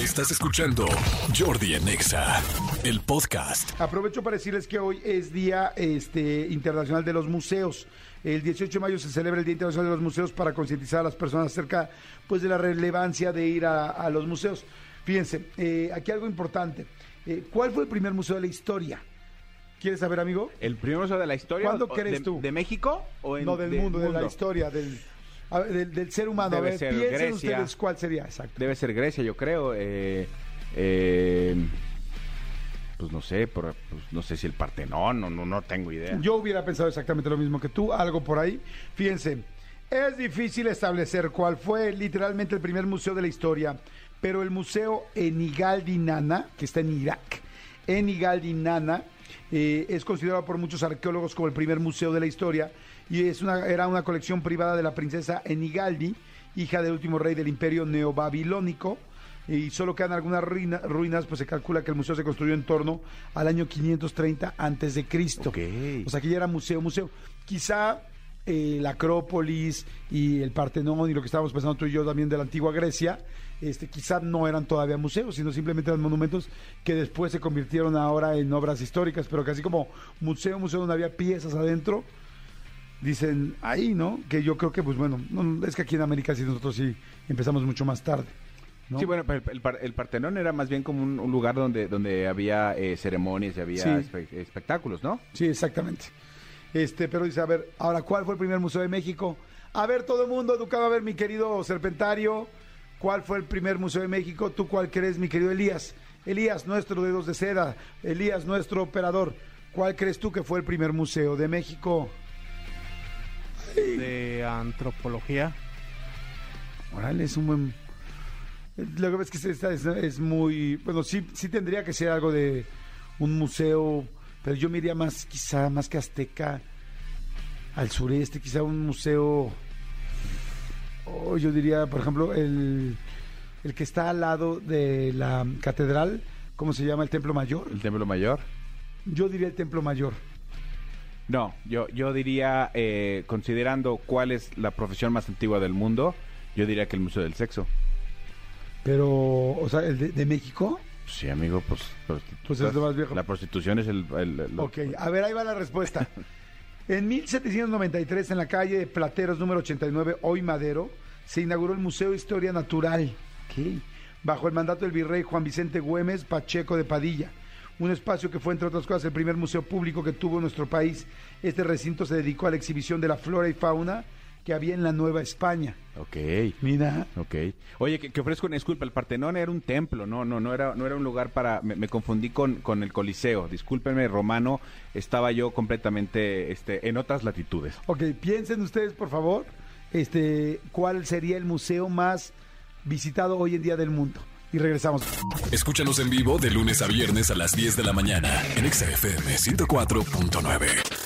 Estás escuchando Jordi en Exa, el podcast. Aprovecho para decirles que hoy es Día este, Internacional de los Museos. El 18 de mayo se celebra el Día Internacional de los Museos para concientizar a las personas acerca pues, de la relevancia de ir a, a los museos. Fíjense, eh, aquí algo importante. Eh, ¿Cuál fue el primer museo de la historia? ¿Quieres saber, amigo? ¿El primer museo de la historia? ¿Cuándo crees de, tú? ¿De México? O en, no, del de mundo, de la historia, del, a ver, del, del ser humano. Debe a ver, ser piensen Grecia. ustedes cuál sería, exacto. Debe ser Grecia, yo creo. eh, eh, pues no sé, por- pues no sé si el Partenón, no, no, no tengo idea. Yo hubiera pensado exactamente lo mismo que tú, algo por ahí. Fíjense, es difícil establecer cuál fue literalmente el primer museo de la historia, pero el museo Enigaldi Nana, que está en Irak, Enigaldi Nana, eh, es considerado por muchos arqueólogos como el primer museo de la historia y es una, era una colección privada de la princesa Enigaldi, hija del último rey del imperio neobabilónico y solo quedan algunas ruina- ruinas, pues se calcula que el museo se construyó en torno al año 530 antes de Cristo. O sea que ya era museo, museo. Quizá eh, la Acrópolis y el Partenón y lo que estábamos pensando tú y yo también de la antigua Grecia, este, quizá no eran todavía museos, sino simplemente eran monumentos que después se convirtieron ahora en obras históricas, pero casi como museo, museo donde había piezas adentro. Dicen ahí, ¿no? Que yo creo que, pues bueno, no, es que aquí en América sí nosotros sí empezamos mucho más tarde. ¿no? Sí, bueno, el, el Par- el Partenón era más bien como un, un lugar donde, donde había eh, ceremonias y había Sí. espe- espectáculos, ¿no? Sí, exactamente. Este, pero dice, a ver, ahora, ¿cuál fue el primer museo de México? A ver, todo el mundo educado, a ver, mi querido Serpentario, ¿cuál fue el primer museo de México? ¿Tú cuál crees, mi querido Elías? Elías, nuestro dedos de seda, Elías, nuestro operador, ¿cuál crees tú que fue el primer museo de México? de antropología. Órale, es un buen... Lo que pasa es que es, es muy... Bueno, sí, sí tendría que ser algo de un museo, pero yo me iría más, quizá, más que Azteca, al sureste, quizá un museo... O yo diría, por ejemplo, el, el que está al lado de la catedral, ¿cómo se llama? El Templo Mayor. El Templo Mayor. Yo diría el Templo Mayor. No, yo, yo diría, eh, considerando cuál es la profesión más antigua del mundo, yo diría que el Museo del Sexo. Pero, o sea, el de, de México. Sí, amigo, pues... Pues es lo más viejo. La prostitución es el... el- el- Ok, a ver, ahí va la respuesta. En 1793, en la calle de Plateros número 89, hoy Madero, se inauguró el Museo de Historia Natural, ok, bajo el mandato del virrey Juan Vicente Güemes Pacheco de Padilla. Un espacio que fue, entre otras cosas, el primer museo público que tuvo nuestro país. Este recinto se dedicó a la exhibición de la flora y fauna que había en la Nueva España. Ok. Mira, Ok. Oye, que, que ofrezco una disculpa. El Partenón era un templo, no, no, no era, no era un lugar para. Me, me confundí con, con el Coliseo. Discúlpenme, Romano. Estaba yo completamente este, en otras latitudes. ok, piensen ustedes, por favor, este, cuál sería el museo más visitado hoy en día del mundo. Y regresamos. Escúchanos en vivo de lunes a viernes a las 10 de la mañana en Exa FM 104.9.